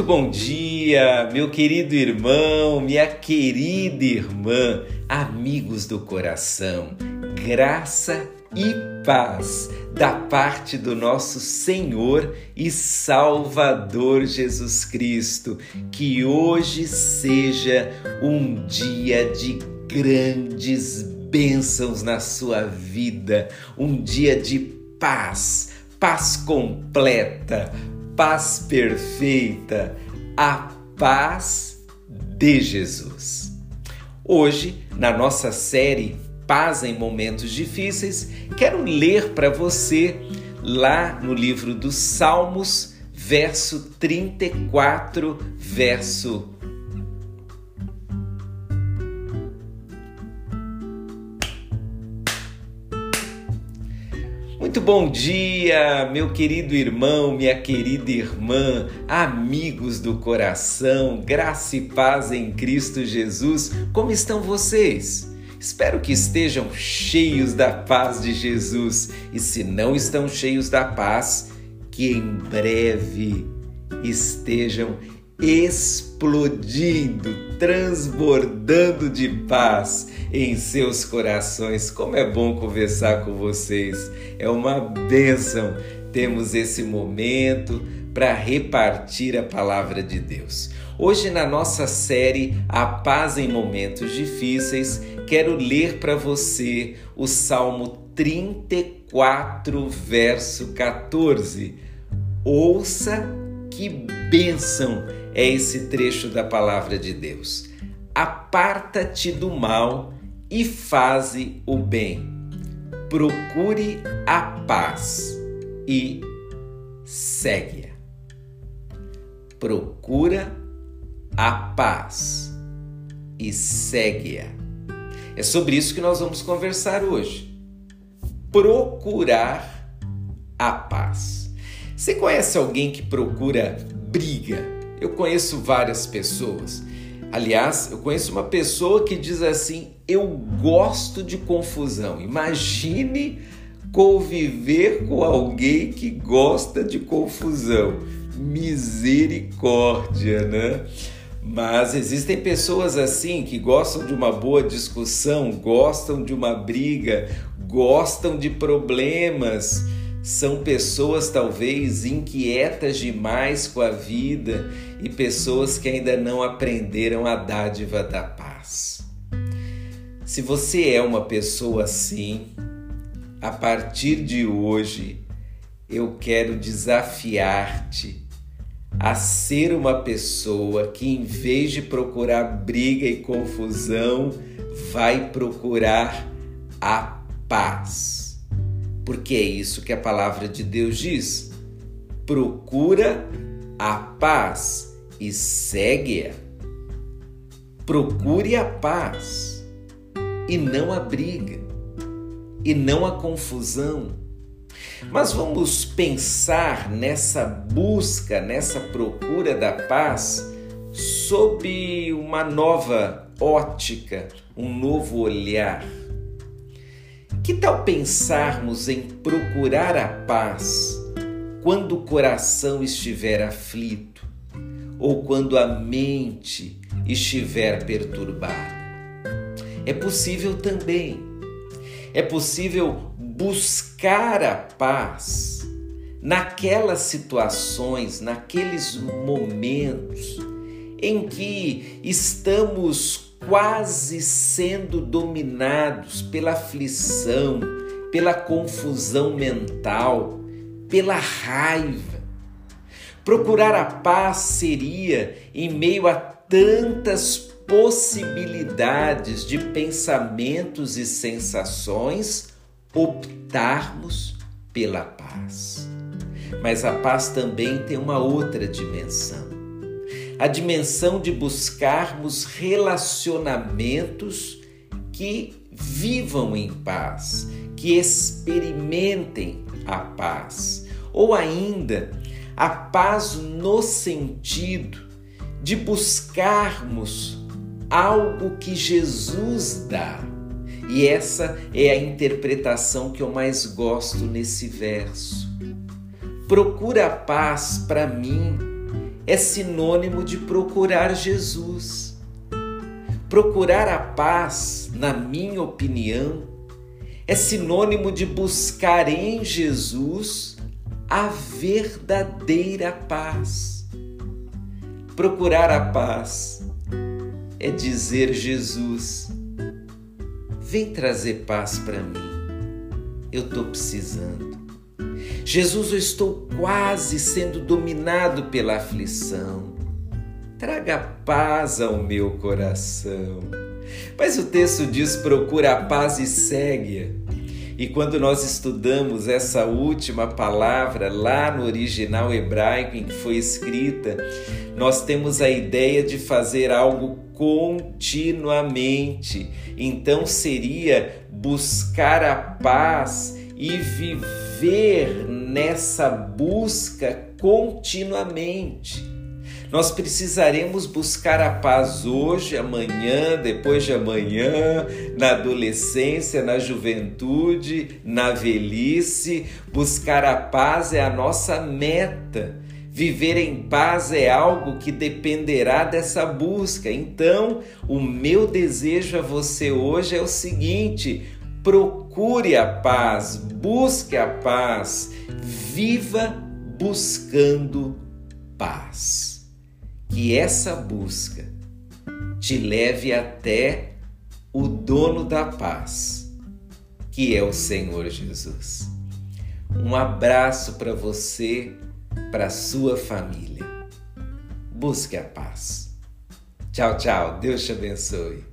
Muito bom dia, meu querido irmão, minha querida irmã, amigos do coração, graça e paz da parte do nosso Senhor e Salvador Jesus Cristo. Que hoje seja um dia de grandes bênçãos na sua vida, um dia de paz, paz completa paz perfeita, a paz de Jesus. Hoje, na nossa série Paz em Momentos Difíceis, quero ler para você lá no livro dos Salmos, verso 34, verso bom dia, meu querido irmão, minha querida irmã, amigos do coração, graça e paz em Cristo Jesus. Como estão vocês? Espero que estejam cheios da paz de Jesus e, se não estão cheios da paz, que em breve estejam explodindo, transbordando de paz em seus corações. Como é bom conversar com vocês. É uma bênção termos esse momento para repartir a palavra de Deus. Hoje, na nossa série A Paz em Momentos Difíceis, quero ler para você o Salmo 34, verso 14. Ouça que bênção é esse trecho da palavra de Deus. Aparta-te do mal e faze o bem. Procure a paz e segue-a. Procura a paz e segue-a. É sobre isso que nós vamos conversar hoje. Procurar a paz. Você conhece alguém que procura briga? Eu conheço várias pessoas. Aliás, eu conheço uma pessoa que diz assim: Eu gosto de confusão. Imagine conviver com alguém que gosta de confusão. Misericórdia, né? Mas existem pessoas assim que gostam de uma boa discussão, gostam de uma briga, gostam de problemas são pessoas talvez inquietas demais com a vida e pessoas que ainda não aprenderam a dádiva da paz. Se você é uma pessoa assim, a partir de hoje eu quero desafiar-te a ser uma pessoa que, em vez de procurar briga e confusão, vai procurar a paz porque é isso que a palavra de Deus diz. Procura a paz e segue-a. Procure a paz e não a briga, e não a confusão. Mas vamos pensar nessa busca, nessa procura da paz sob uma nova ótica, um novo olhar. Que tal pensarmos em procurar a paz quando o coração estiver aflito ou quando a mente estiver perturbada? É possível também. É possível buscar a paz naquelas situações, naqueles momentos em que estamos quase sendo dominados pela aflição, pela confusão mental, pela raiva. Procurar a paz seria, em meio a tantas possibilidades de pensamentos e sensações, optarmos pela paz. Mas a paz também tem uma outra dimensão a dimensão de buscarmos relacionamentos que vivam em paz, que experimentem a paz, ou ainda a paz no sentido de buscarmos algo que Jesus dá. E essa é a interpretação que eu mais gosto nesse verso. Procura a paz para mim é sinônimo de procurar Jesus. Procurar a paz, na minha opinião, é sinônimo de buscar em Jesus a verdadeira paz. Procurar a paz é dizer Jesus, vem trazer paz para mim. Eu estou precisando. Jesus, eu estou quase sendo dominado pela aflição. Traga paz ao meu coração. Mas o texto diz: procura a paz e segue-a. E quando nós estudamos essa última palavra lá no original hebraico em que foi escrita, nós temos a ideia de fazer algo continuamente. Então seria buscar a paz e viver nessa busca continuamente. Nós precisaremos buscar a paz hoje, amanhã, depois de amanhã, na adolescência, na juventude, na velhice. Buscar a paz é a nossa meta. Viver em paz é algo que dependerá dessa busca. Então, o meu desejo a você hoje é o seguinte: procure a paz, busque a paz, viva buscando paz que essa busca te leve até o dono da paz, que é o Senhor Jesus. Um abraço para você, para sua família. Busque a paz. Tchau, tchau. Deus te abençoe.